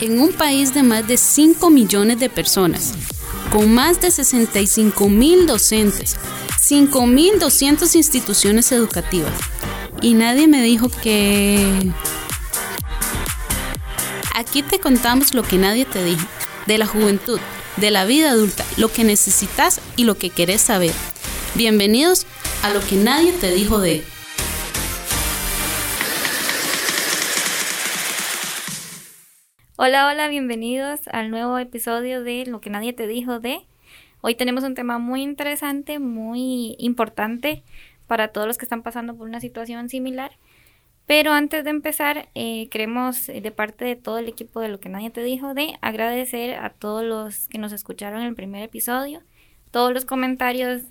en un país de más de 5 millones de personas, con más de 65 mil docentes, 5.200 instituciones educativas. Y nadie me dijo que... Aquí te contamos lo que nadie te dijo, de la juventud, de la vida adulta, lo que necesitas y lo que querés saber. Bienvenidos a lo que nadie te dijo de... Hola, hola, bienvenidos al nuevo episodio de Lo que nadie te dijo de... Hoy tenemos un tema muy interesante, muy importante para todos los que están pasando por una situación similar. Pero antes de empezar, eh, queremos eh, de parte de todo el equipo de Lo que nadie te dijo de agradecer a todos los que nos escucharon en el primer episodio, todos los comentarios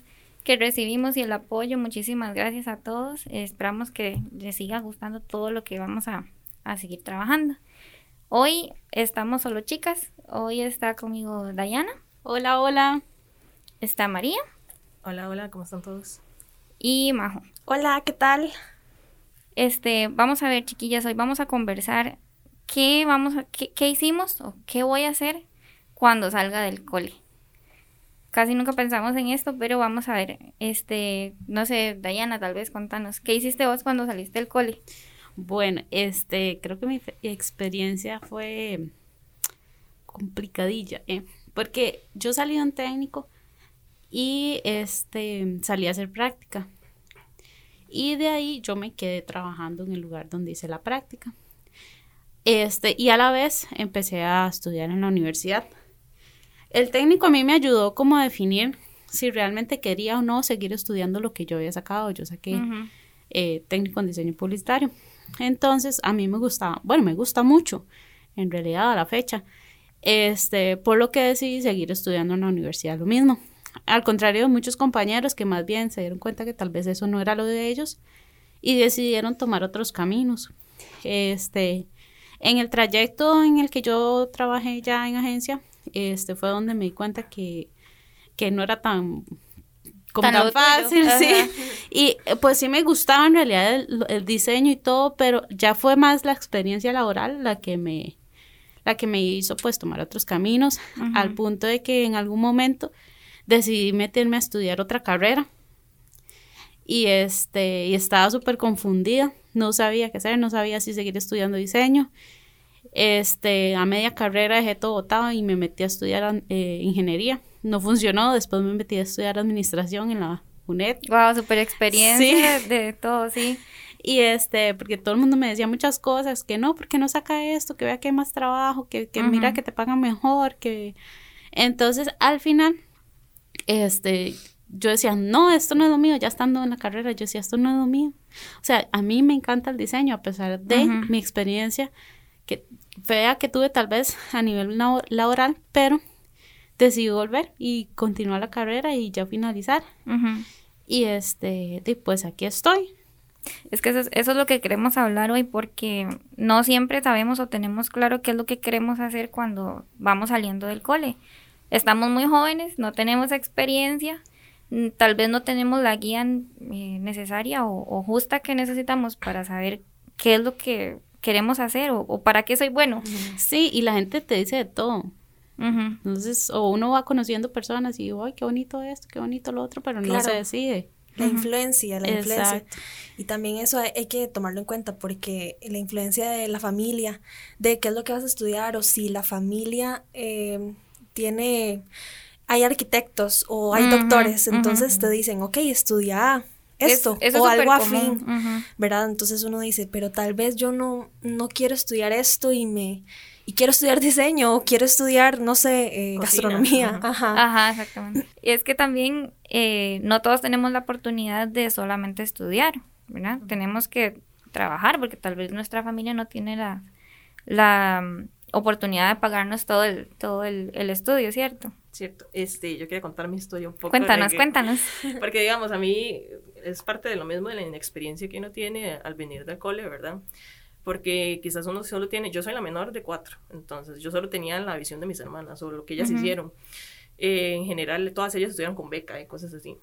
que recibimos y el apoyo. Muchísimas gracias a todos. esperamos que les siga gustando todo lo que vamos a, a seguir trabajando. Hoy estamos solo chicas. Hoy está conmigo Dayana. Hola, hola. Está María. Hola, hola, ¿cómo están todos? Y Majo. Hola, ¿qué tal? Este, vamos a ver, chiquillas, hoy vamos a conversar qué vamos a, qué, qué hicimos o qué voy a hacer cuando salga del cole. Casi nunca pensamos en esto, pero vamos a ver, este, no sé, Dayana, tal vez contanos, ¿qué hiciste vos cuando saliste del cole? Bueno, este, creo que mi experiencia fue complicadilla, ¿eh? porque yo salí de un técnico y este, salí a hacer práctica. Y de ahí yo me quedé trabajando en el lugar donde hice la práctica. Este, y a la vez empecé a estudiar en la universidad. El técnico a mí me ayudó como a definir si realmente quería o no seguir estudiando lo que yo había sacado. Yo saqué eh, técnico en diseño publicitario. Entonces, a mí me gustaba, bueno, me gusta mucho, en realidad, a la fecha, este, por lo que decidí seguir estudiando en la universidad lo mismo. Al contrario de muchos compañeros que más bien se dieron cuenta que tal vez eso no era lo de ellos y decidieron tomar otros caminos. Este, en el trayecto en el que yo trabajé ya en agencia, este fue donde me di cuenta que, que no era tan como tan, fácil, sí. Y pues sí me gustaba en realidad el, diseño y todo, pero ya fue más la experiencia laboral la que me, la que me hizo pues tomar otros caminos, al punto de que en algún momento decidí meterme a estudiar otra carrera. Y este, y estaba súper confundida, no sabía qué hacer, no sabía si seguir estudiando diseño. Este, a media carrera dejé todo botado y me metí a estudiar eh, ingeniería no funcionó, después me metí a estudiar administración en la UNED. Wow, super experiencia de todo, sí. Y este, porque todo el mundo me decía muchas cosas, que no, porque no saca esto, que vea que hay más trabajo, que, que mira que te pagan mejor, que... Entonces, al final, este, yo decía, no, esto no es lo mío, ya estando en la carrera, yo decía, esto no es lo mío. O sea, a mí me encanta el diseño, a pesar de mi experiencia que fea que tuve tal vez a nivel laboral, pero decidí volver y continuar la carrera y ya finalizar. Y este, pues aquí estoy. Es que eso es, eso es, lo que queremos hablar hoy porque no siempre sabemos o tenemos claro qué es lo que queremos hacer cuando vamos saliendo del cole. Estamos muy jóvenes, no tenemos experiencia, tal vez no tenemos la guía eh, necesaria o, justa que necesitamos para saber qué es lo que queremos hacer o, o para qué soy bueno. Sí, y la gente te dice de todo. Entonces, o uno va conociendo personas y, ay, qué bonito esto, qué bonito lo otro, pero no se decide. La influencia, la influencia. Y también eso hay, que tomarlo en cuenta porque la influencia de la familia, de qué es lo que vas a estudiar o si la familia eh, tiene, hay arquitectos o hay doctores, entonces te dicen, ok, estudia esto o algo afín, ¿verdad? Entonces uno dice, pero tal vez yo no, no quiero estudiar esto y me y quiero estudiar diseño o quiero estudiar, no sé, eh, gastronomía. Ajá. Ajá. exactamente. Y es que también eh, no todos tenemos la oportunidad de solamente estudiar, ¿verdad? Tenemos que trabajar porque tal vez nuestra familia no tiene la, la mm, oportunidad de pagarnos todo el, todo el, estudio, ¿cierto? Cierto. Este, yo quería contar mi historia un poco. Cuéntanos, cuéntanos. Porque digamos, a mí es parte de lo mismo de la inexperiencia que uno tiene al venir del cole, ¿verdad? Porque quizás uno solo tiene, yo soy la menor de cuatro, entonces yo solo tenía la visión de mis hermanas o lo que ellas hicieron. eh, en general todas ellas estudiaron con beca y cosas así.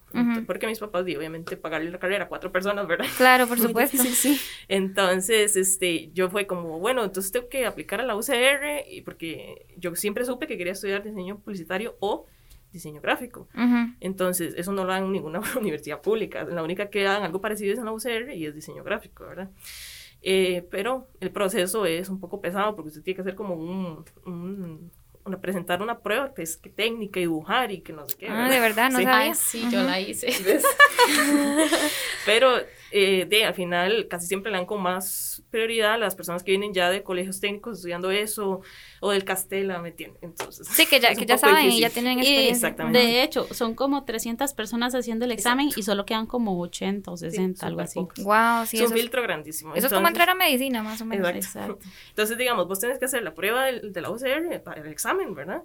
Porque mis papás, obviamente, pagarle la carrera a cuatro personas, ¿verdad? Claro, por supuesto. sí, sí. Entonces, este, yo fue como, bueno, entonces tengo que aplicar a la UCR, y porque yo siempre supe que quería estudiar diseño publicitario o diseño gráfico. Entonces, eso no lo dan en ninguna universidad pública. La única que dan algo parecido es en la UCR y es diseño gráfico, ¿verdad? Eh, pero el proceso es un poco pesado porque usted tiene que hacer como un, una, presentar una prueba que es que técnica y dibujar y que no sé qué. Ah, de verdad, no sí. sabía. sí, yo la hice. pero eh, de, al final casi siempre le dan con más prioridad a las personas que vienen ya de colegios técnicos estudiando eso o del Castela, ¿me entienden? Entonces, sí, que ya, que ya saben y ya tienen experiencia. Exactamente. De hecho, son como 300 personas haciendo el examen y solo quedan como 80 o 60, algo así. Wow, sí. Es un filtro grandísimo. Eso es como entrar a medicina, más o menos. Exacto. Entonces, digamos, vos tenés que hacer la prueba de, de la UCR para el examen, ¿verdad?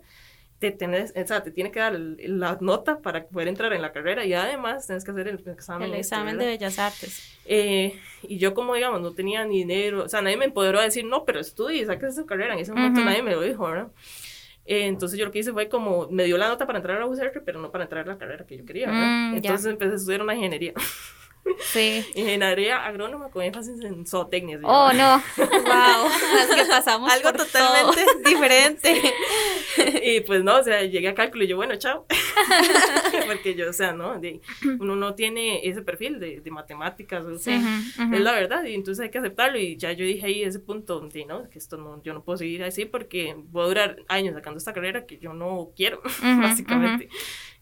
Te, tenés, o sea, te tiene que dar la nota para poder entrar en la carrera y además tienes que hacer el examen. El este, de Bellas Artes. Eh, y yo como, digamos, no tenía ni dinero, o sea, nadie me empoderó a decir, no, pero estudie, saques esa carrera. En ese momento nadie me lo dijo, ¿verdad? Eh, entonces yo lo que hice fue como, me dio la nota para entrar a la UCR, pero no para entrar a la carrera que yo quería, ¿verdad? Mm, entonces empecé a estudiar una ingeniería. Sí. Ingeniería agrónoma con énfasis en zootecnia. Oh, no. wow. Es que pasamos algo totalmente diferente. y pues no, o sea, llegué a cálculo y yo, bueno, chao. Porque yo, o sea, ¿no? uno no tiene ese perfil de, de matemáticas, o sea, es la verdad, y entonces hay que aceptarlo. Y ya yo dije ahí ese punto, ¿no? Que esto no, yo no puedo seguir así porque voy a durar años sacando esta carrera que yo no quiero, básicamente.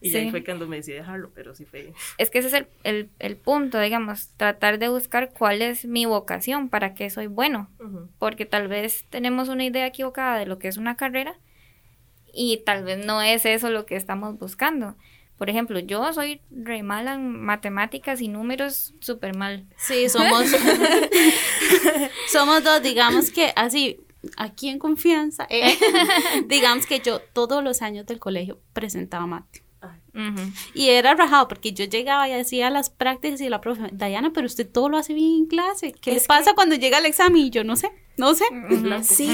Y ahí fue cuando me decidí dejarlo, pero sí fue. Es que ese es el, el, el punto, digamos, tratar de buscar cuál es mi vocación, para qué soy bueno. Porque tal vez tenemos una idea equivocada de lo que es una carrera y tal vez no es eso lo que estamos buscando. Por ejemplo, yo soy re mala en matemáticas y números súper mal. Sí, somos, somos dos, digamos que así, aquí en confianza, eh, digamos que yo todos los años del colegio presentaba mate. Y era rajado porque yo llegaba y hacía las prácticas y la profe, Dayana, pero usted todo lo hace bien en clase. ¿Qué le pasa cuando llega el examen? Y yo no sé, no sé. Sí,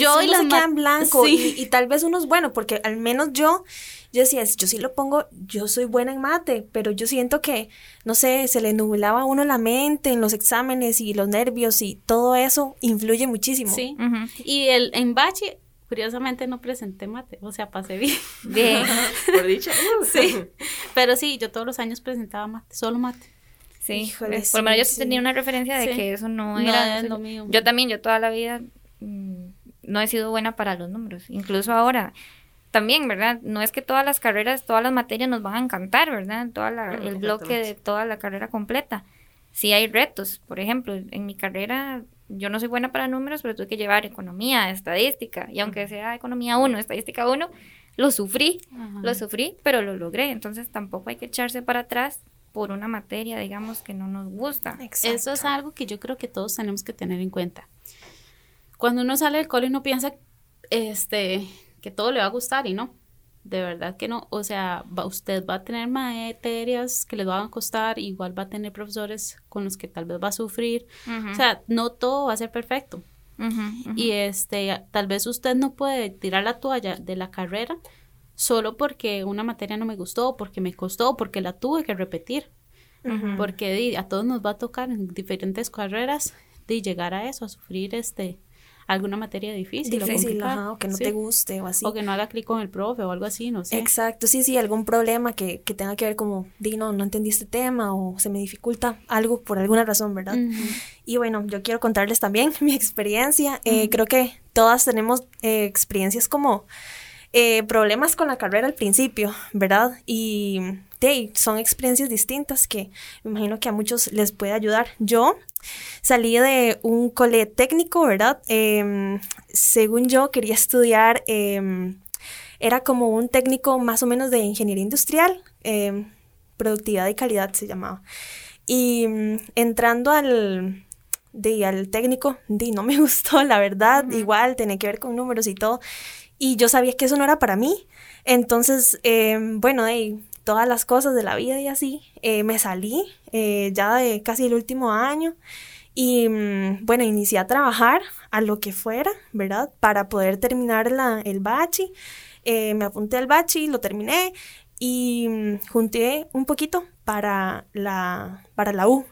yo y las se quedan blanco y, tal vez uno es bueno porque al menos yo, yo decía, yo sí lo pongo, yo soy buena en mate, pero yo siento que, no sé, se le nublaba a uno la mente en los exámenes y los nervios y todo eso influye muchísimo. Sí, y el en bache Curiosamente no presenté mate, o sea, pasé bien. Bien. Por dicha. sí. Pero sí, yo todos los años presentaba mate, solo mate. Sí, por lo menos yo sí, tenía una referencia de que eso no era lo mío. Yo también, yo toda la vida mm, no he sido buena para los números. Incluso ahora, también, ¿verdad? No es que todas las carreras, todas las materias nos van a encantar, ¿verdad? Toda el bloque de toda la carrera completa. Sí hay retos, por ejemplo, en mi carrera yo no soy buena para números, pero tuve que llevar economía, estadística, y aunque sea economía 1, estadística 1, lo sufrí, lo sufrí, pero lo logré, entonces tampoco hay que echarse para atrás por una materia, digamos, que no nos gusta. Eso es algo que yo creo que todos tenemos que tener en cuenta. Cuando uno sale del cole uno piensa este, que todo le va a gustar y no de verdad que no. O sea, usted va a tener materias que le van a costar, igual va a tener profesores con los que tal vez va a sufrir. O sea, no todo va a ser perfecto. Y este, tal vez usted no puede tirar la toalla de la carrera solo porque una materia no me gustó, porque me costó, porque la tuve que repetir. Porque a todos nos va a tocar en diferentes carreras de llegar a eso, a sufrir este alguna materia difícil. Difícil, o, que no te guste o así. O que no haga clic con el profe o algo así, no sé. Exacto, sí, sí, algún problema que, que tenga que ver como, di, no, no entendí este tema o se me dificulta algo por alguna razón, ¿verdad? Y bueno, yo quiero contarles también mi experiencia. Eh, creo que todas tenemos eh, experiencias como eh, problemas con la carrera al principio, ¿verdad? Y son experiencias distintas que me imagino que a muchos les puede ayudar. Yo salí de un cole técnico, ¿verdad? Em, según yo quería estudiar, em, era como un técnico más o menos de ingeniería industrial, em, productividad y calidad se llamaba. Y mm, entrando al, de, al técnico, de, no me gustó, la verdad, igual tenía que ver con números y todo. Y yo sabía que eso no era para mí. Entonces, bueno, de, todas las cosas de la vida y así, eh, me salí eh, ya de casi el último año Y mm, bueno, inicié a trabajar a lo que fuera, ¿verdad? Para poder terminar la, el bachi. Eh, me apunté al bachi, lo terminé y mm, junté un poquito para la, para la U,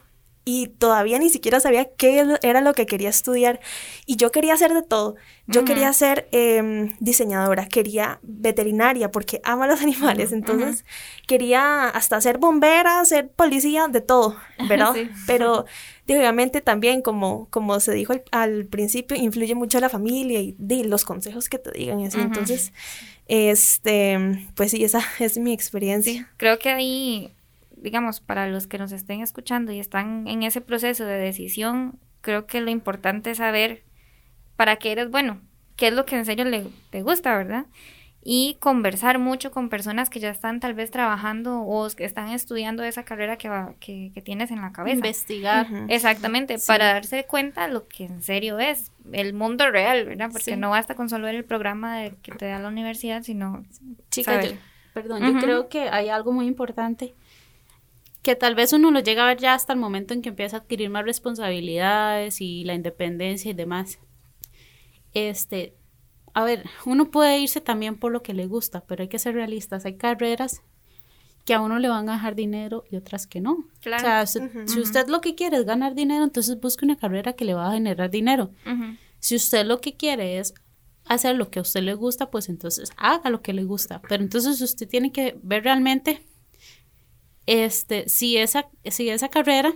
y todavía ni siquiera sabía qué era lo que quería estudiar. Y yo quería hacer de todo. Yo quería ser em, diseñadora, quería veterinaria porque amo los animales. Entonces quería hasta ser bombera, ser policía, de todo, ¿verdad? Pero obviamente también, como, como se dijo al, principio, influye mucho la familia y, los consejos que te digan. Y Entonces, este, pues sí, esa es mi experiencia. creo que ahí digamos, para los que nos estén escuchando y están en ese proceso de decisión, creo que lo importante es saber para qué eres bueno, qué es lo que en serio le, te gusta, ¿verdad? Y conversar mucho con personas que ya están tal vez trabajando o que están estudiando esa carrera que, va, que, tienes en la cabeza. Investigar. Exactamente, para darse cuenta lo que en serio es el mundo real, ¿verdad? Porque no basta con solo ver el programa de, que te da la universidad, sino... Chicas, perdón, yo creo que hay algo muy importante que tal vez uno lo llega a ver ya hasta el momento en que empieza a adquirir más responsabilidades y la independencia y demás. Este, a ver, uno puede irse también por lo que le gusta, pero hay que ser realistas. Hay carreras que a uno le van a dejar dinero y otras que no. Claro. O sea, si usted lo que quiere es ganar dinero, entonces busque una carrera que le va a generar dinero. Si usted lo que quiere es hacer lo que a usted le gusta, pues entonces haga lo que le gusta. Pero entonces usted tiene que ver realmente este, si esa, si esa carrera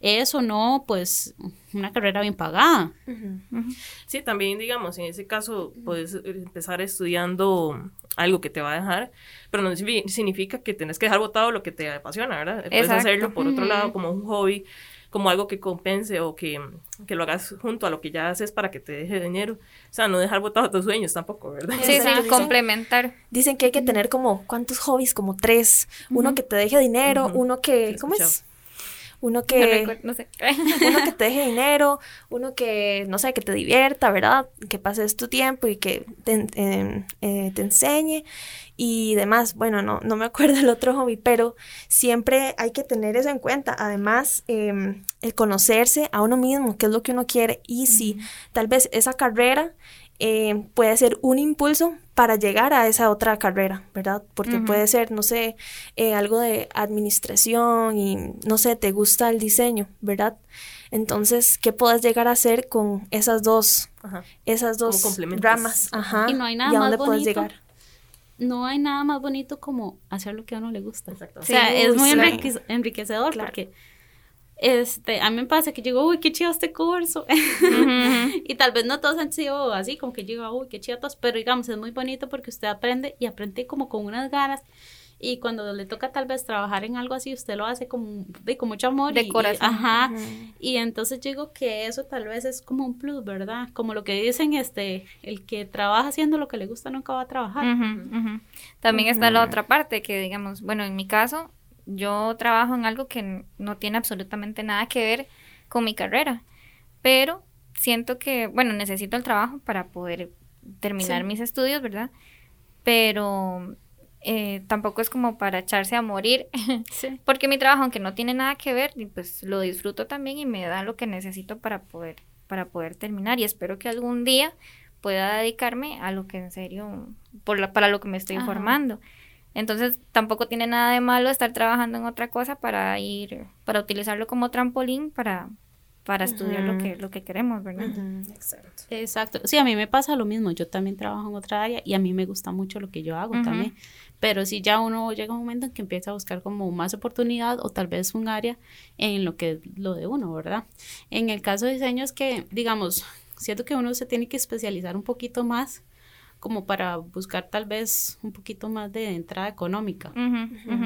es o no, pues una carrera bien pagada. Sí, también digamos, en ese caso puedes empezar estudiando algo que te va a dejar, pero no significa que tenés que dejar botado lo que te apasiona, ¿verdad? Puedes hacerlo por otro lado como un hobby como algo que compense o que, que, lo hagas junto a lo que ya haces para que te deje dinero. O sea, no dejar botados tus sueños tampoco, ¿verdad? Sí, sí, complementar. Dicen que hay que tener como, ¿cuántos hobbies? Como tres. Uno que te deje dinero, uno que, ¿cómo es? Uno que no, sé. uno que te deje dinero, uno que no sé, que te divierta, ¿verdad? Que pases tu tiempo y que te, eh, te enseñe y demás. Bueno, no, no me acuerdo el otro hobby, pero siempre hay que tener eso en cuenta. Además, em, el conocerse a uno mismo, qué es lo que uno quiere y si tal vez esa carrera eh, puede ser un impulso para llegar a esa otra carrera, ¿verdad? Porque puede ser, no sé, eh, algo de administración y, no sé, te gusta el diseño, ¿verdad? Entonces, ¿qué puedes llegar a hacer con esas dos, esas dos ramas? Ajá. Y no hay nada más bonito. llegar? No hay nada más bonito como hacer lo que a uno le gusta. Exacto. O sea, es muy enriquecedor porque este, a mí me pasa que llego, uy, qué chido este curso. y tal vez no todos han sido así, como que llego, uy, qué chido todos, pero digamos, es muy bonito porque usted aprende y aprende como con unas ganas. Y cuando le toca tal vez trabajar en algo así, usted lo hace con, de, con mucho amor. De corazón. ajá. Y entonces digo que eso tal vez es como un plus, ¿verdad? Como lo que dicen, este, el que trabaja haciendo lo que le gusta nunca va a trabajar. También está la otra parte, que digamos, bueno, en mi caso, yo trabajo en algo que no tiene absolutamente nada que ver con mi carrera, pero siento que, bueno, necesito el trabajo para poder terminar mis estudios, ¿verdad? Pero eh, tampoco es como para echarse a morir, porque mi trabajo, aunque no tiene nada que ver, pues lo disfruto también y me da lo que necesito para poder, para poder terminar y espero que algún día pueda dedicarme a lo que en serio, por la, para lo que me estoy formando. Entonces tampoco tiene nada de malo estar trabajando en otra cosa para ir, para utilizarlo como trampolín para, para estudiar lo que, lo que queremos, ¿verdad? Exacto. Exacto. Sí, a mí me pasa lo mismo. Yo también trabajo en otra área y a mí me gusta mucho lo que yo hago también. Pero si ya uno llega un momento en que empieza a buscar como más oportunidad o tal vez un área en lo que es lo de uno, ¿verdad? En el caso de diseño es que, digamos, siento que uno se tiene que especializar un poquito más como para buscar tal vez un poquito más de entrada económica,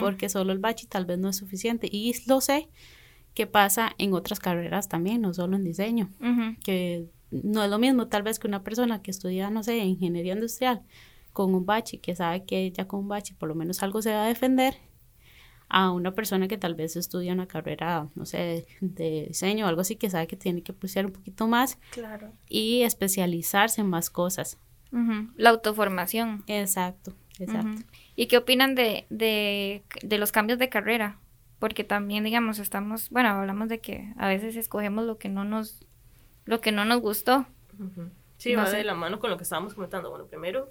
porque solo el bachi tal vez no es suficiente. Y lo sé que pasa en otras carreras también, no solo en diseño, que no es lo mismo tal vez que una persona que estudia, no sé, ingeniería industrial con un bachi, que sabe que ya con un bachi por lo menos algo se va a defender, a una persona que tal vez estudia una carrera, no sé, de diseño o algo así, que sabe que tiene que apreciar un poquito más claro. y especializarse en más cosas. La autoformación. Exacto, exacto. ¿Y qué opinan de, de, de, los cambios de carrera? porque también, digamos, estamos, bueno, hablamos de que a veces escogemos lo que no nos, lo que no nos gustó. Sí, va de la mano con lo que estábamos comentando. Bueno, primero,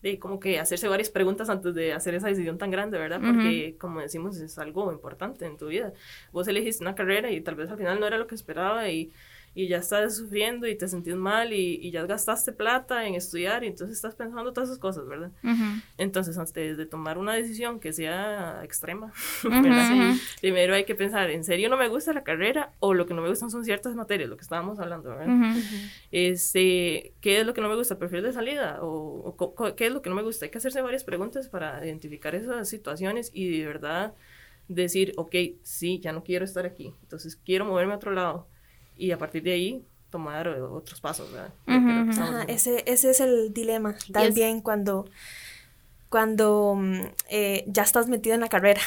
de como que hacerse varias preguntas antes de hacer esa decisión tan grande, ¿verdad? Porque, como decimos, es algo importante en tu vida. Vos elegiste una carrera y tal vez al final no era lo que esperaba y y ya estás sufriendo y te sentís mal y, y, ya gastaste plata en estudiar y entonces estás pensando todas esas cosas, ¿verdad? Entonces, antes de tomar una decisión que sea extrema, primero hay que pensar, ¿en serio no me gusta la carrera o lo que no me gustan son ciertas materias, lo que estábamos hablando, ¿verdad? este, ¿Qué es lo que no me gusta? ¿Perfil de salida? ¿O, o qué es lo que no me gusta? Hay que hacerse varias preguntas para identificar esas situaciones y de verdad decir, ok, sí, ya no quiero estar aquí, entonces quiero moverme a otro lado y a partir de ahí tomar eh, otros pasos, ¿verdad? ese, ese es el dilema también cuando, cuando mm, eh, ya estás metido en la carrera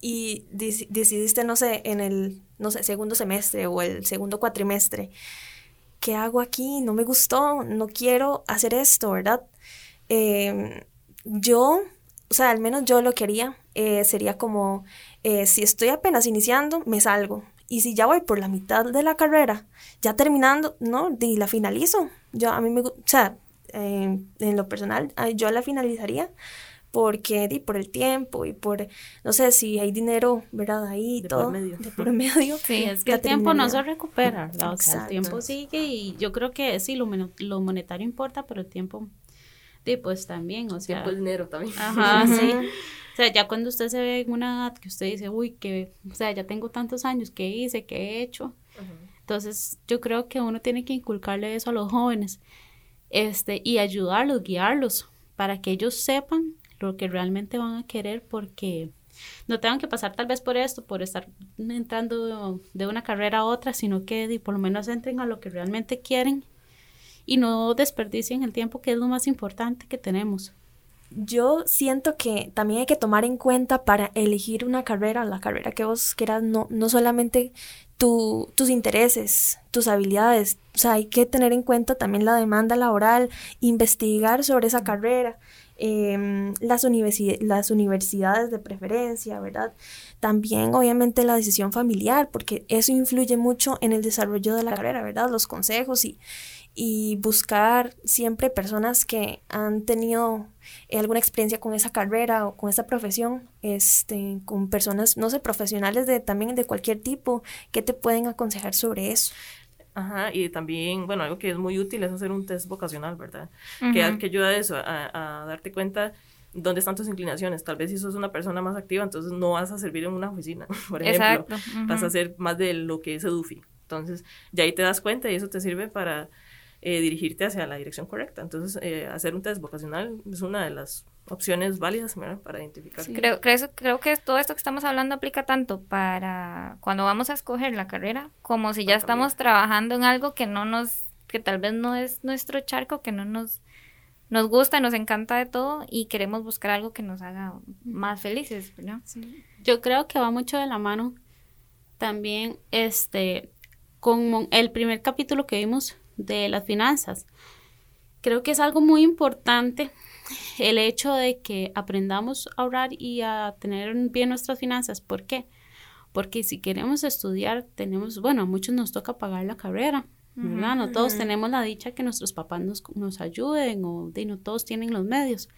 y decidiste, no sé, en el, no sé, segundo semestre o el segundo cuatrimestre, ¿qué hago aquí? No me gustó, no quiero hacer esto, ¿verdad? Em, yo, o sea, al menos yo lo quería, eh, sería como, si estoy apenas iniciando, me salgo, y si ya voy por la mitad de la carrera, ya terminando, no, y la finalizo. Yo a mí me, o sea, en lo personal, yo la finalizaría porque di, por el tiempo y por, no sé, si hay dinero, ¿verdad? Ahí de todo. Por medio. De por medio. Sí, es que el tiempo no se recupera, ¿verdad? O sea, el tiempo sigue y yo creo que sí, lo, lo monetario importa, pero el tiempo, di, pues también, o sea. Tiempo dinero también. Ajá, sí. O sea, ya cuando usted se ve en una edad que usted dice, uy, que, o sea, ya tengo tantos años, ¿qué hice? ¿Qué he hecho? Entonces, yo creo que uno tiene que inculcarle eso a los jóvenes este, y ayudarlos, guiarlos, para que ellos sepan lo que realmente van a querer, porque no tengan que pasar tal vez por esto, por estar entrando de una carrera a otra, sino que por lo menos entren a lo que realmente quieren y no desperdicien el tiempo, que es lo más importante que tenemos yo siento que también hay que tomar en cuenta para elegir una carrera, la carrera que vos quieras, no, no solamente tu, tus intereses, tus habilidades, o sea, hay que tener en cuenta también la demanda laboral, investigar sobre esa carrera, em, las, las universidades de preferencia, ¿verdad? También obviamente la decisión familiar, porque eso influye mucho en el desarrollo de la carrera, ¿verdad? Los consejos y, y buscar siempre personas que han tenido eh, alguna experiencia con esa carrera o con esa profesión, este, con personas, no sé, profesionales de también de cualquier tipo, que te pueden aconsejar sobre eso. Ajá, y también, bueno, algo que es muy útil es hacer un test vocacional, ¿verdad? que, que ayuda a eso, a, darte cuenta dónde están tus inclinaciones. Tal vez si sos una persona más activa, entonces no vas a servir en una oficina, por ejemplo. Vas a hacer más de lo que es EDUFI. Entonces, ya ahí te das cuenta y eso te sirve para eh, dirigirte hacia la dirección correcta. Entonces, eh, hacer un test vocacional es una de las opciones válidas para identificar. Creo, creo, creo, que todo esto que estamos hablando aplica tanto para cuando vamos a escoger la carrera, como si ya estamos trabajando en algo que no nos, que tal vez no es nuestro charco, que no nos, nos gusta, nos encanta de todo y queremos buscar algo que nos haga más felices, Yo creo que va mucho de la mano también este con el primer capítulo que vimos de las finanzas. Creo que es algo muy importante el hecho de que aprendamos a ahorrar y a tener bien nuestras finanzas. ¿Por qué? Porque si queremos estudiar, tenemos, bueno, a muchos nos toca pagar la carrera, ¿verdad? No todos tenemos la dicha que nuestros papás nos, nos ayuden o de, no todos tienen los medios.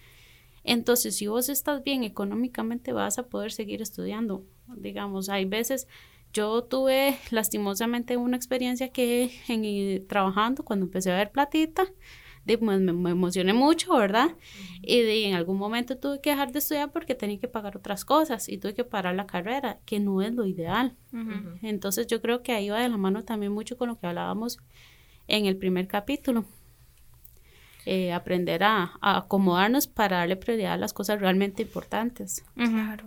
Entonces, si vos estás bien económicamente, vas a poder seguir estudiando. Digamos, hay veces yo tuve lastimosamente una experiencia que en, trabajando, cuando empecé a ver platita, de, pues, me, emocioné mucho, ¿verdad? Y de, en algún momento tuve que dejar de estudiar porque tenía que pagar otras cosas y tuve que parar la carrera, que no es lo ideal. Entonces yo creo que ahí va de la mano también mucho con lo que hablábamos en el primer capítulo. Eh, aprender a, acomodarnos para darle prioridad a las cosas realmente importantes. Claro.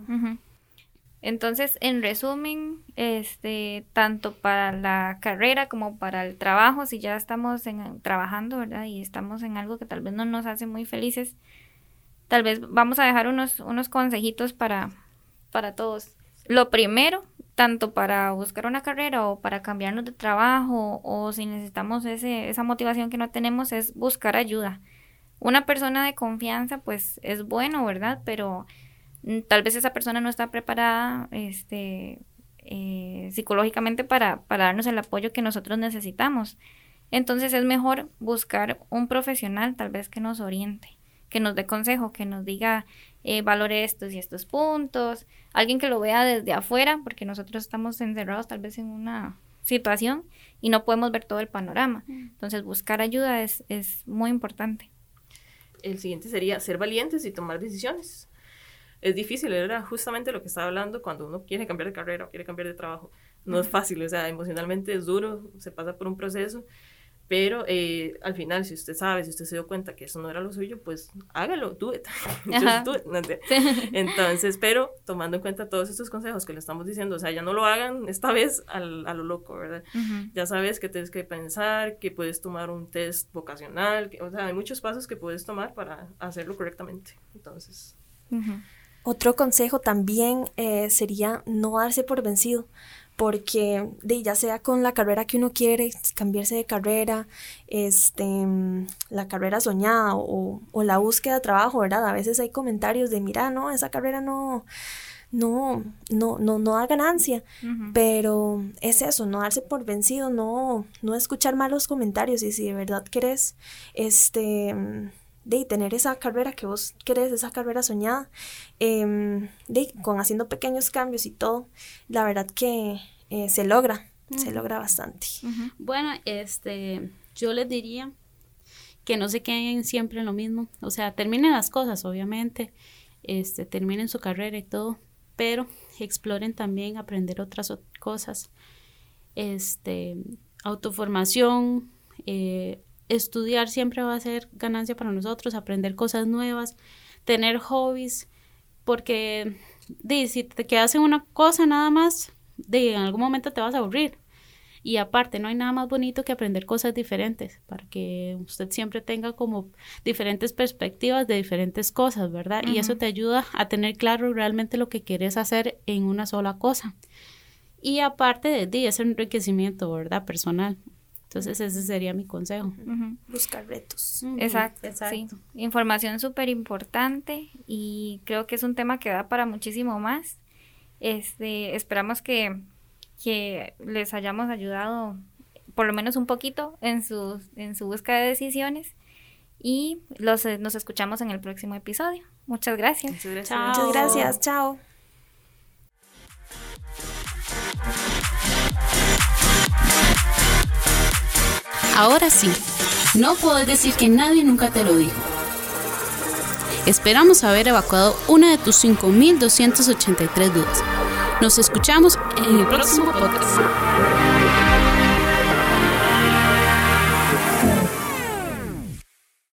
Entonces, en resumen, este, tanto para la carrera como para el trabajo, si ya estamos trabajando, ¿verdad? Y estamos en algo que tal vez no nos hace muy felices, tal vez vamos a dejar unos, unos consejitos para, para todos. Lo primero, tanto para buscar una carrera o para cambiarnos de trabajo o si necesitamos ese, esa motivación que no tenemos, es buscar ayuda. Una persona de confianza, pues es bueno, ¿verdad? Pero tal vez esa persona no está preparada este, eh, psicológicamente para, para darnos el apoyo que nosotros necesitamos. Entonces es mejor buscar un profesional tal vez que nos oriente, que nos dé consejo, que nos diga eh, valore estos y estos puntos, alguien que lo vea desde afuera, porque nosotros estamos encerrados tal vez en una situación y no podemos ver todo el panorama. Mm. Entonces buscar ayuda es, es muy importante. El siguiente sería ser valientes y tomar decisiones. Es difícil, era justamente lo que estaba hablando cuando uno quiere cambiar de carrera o quiere cambiar de trabajo. No es fácil, o sea, emocionalmente es duro, se pasa por un proceso pero eh, al final, si usted sabe, si usted se dio cuenta que eso no era lo suyo, pues hágalo, do it. Entonces, pero tomando en cuenta todos estos consejos que le estamos diciendo, o sea, ya no lo hagan esta vez al, a lo loco, ¿verdad? Ya sabes que tienes que pensar, que puedes tomar un test vocacional, que, o sea, hay muchos pasos que puedes tomar para hacerlo correctamente. Entonces. Otro consejo también eh, sería no darse por vencido porque de, ya sea con la carrera que uno quiere, cambiarse de carrera, este, la carrera soñada o, o, la búsqueda de trabajo, ¿verdad? A veces hay comentarios de, mira, no, esa carrera no, no, no, no, no da ganancia, pero es eso, no darse por vencido, no, no escuchar malos comentarios y si de verdad querés, este de tener esa carrera que vos querés, esa carrera soñada, em, de, con haciendo pequeños cambios y todo, la verdad que eh, se logra, se logra bastante. Bueno, este, yo les diría que no se queden siempre en lo mismo, o sea, terminen las cosas, obviamente, este, terminen su carrera y todo, pero exploren también aprender otras cosas, este, autoformación, eh, estudiar siempre va a ser ganancia para nosotros, aprender cosas nuevas, tener hobbies, porque si te quedas en una cosa nada más, de en algún momento te vas a aburrir. Y aparte, no hay nada más bonito que aprender cosas diferentes, para que usted siempre tenga como diferentes perspectivas de diferentes cosas, ¿verdad? Y eso te ayuda a tener claro realmente lo que quieres hacer en una sola cosa. Y aparte de, de ese enriquecimiento, ¿verdad? Personal. Entonces ese sería mi consejo. Buscar retos. Exacto, exacto. Información súper importante y creo que es un tema que da para muchísimo más. Este, esperamos que, que les hayamos ayudado por lo menos un poquito en su, en su búsqueda de decisiones y los, nos escuchamos en el próximo episodio. Muchas gracias. Muchas gracias. Muchas gracias. Chao. Ahora sí, no puedes decir que nadie nunca te lo dijo. Esperamos haber evacuado una de tus 5.283 dudas. Nos escuchamos en el próximo podcast.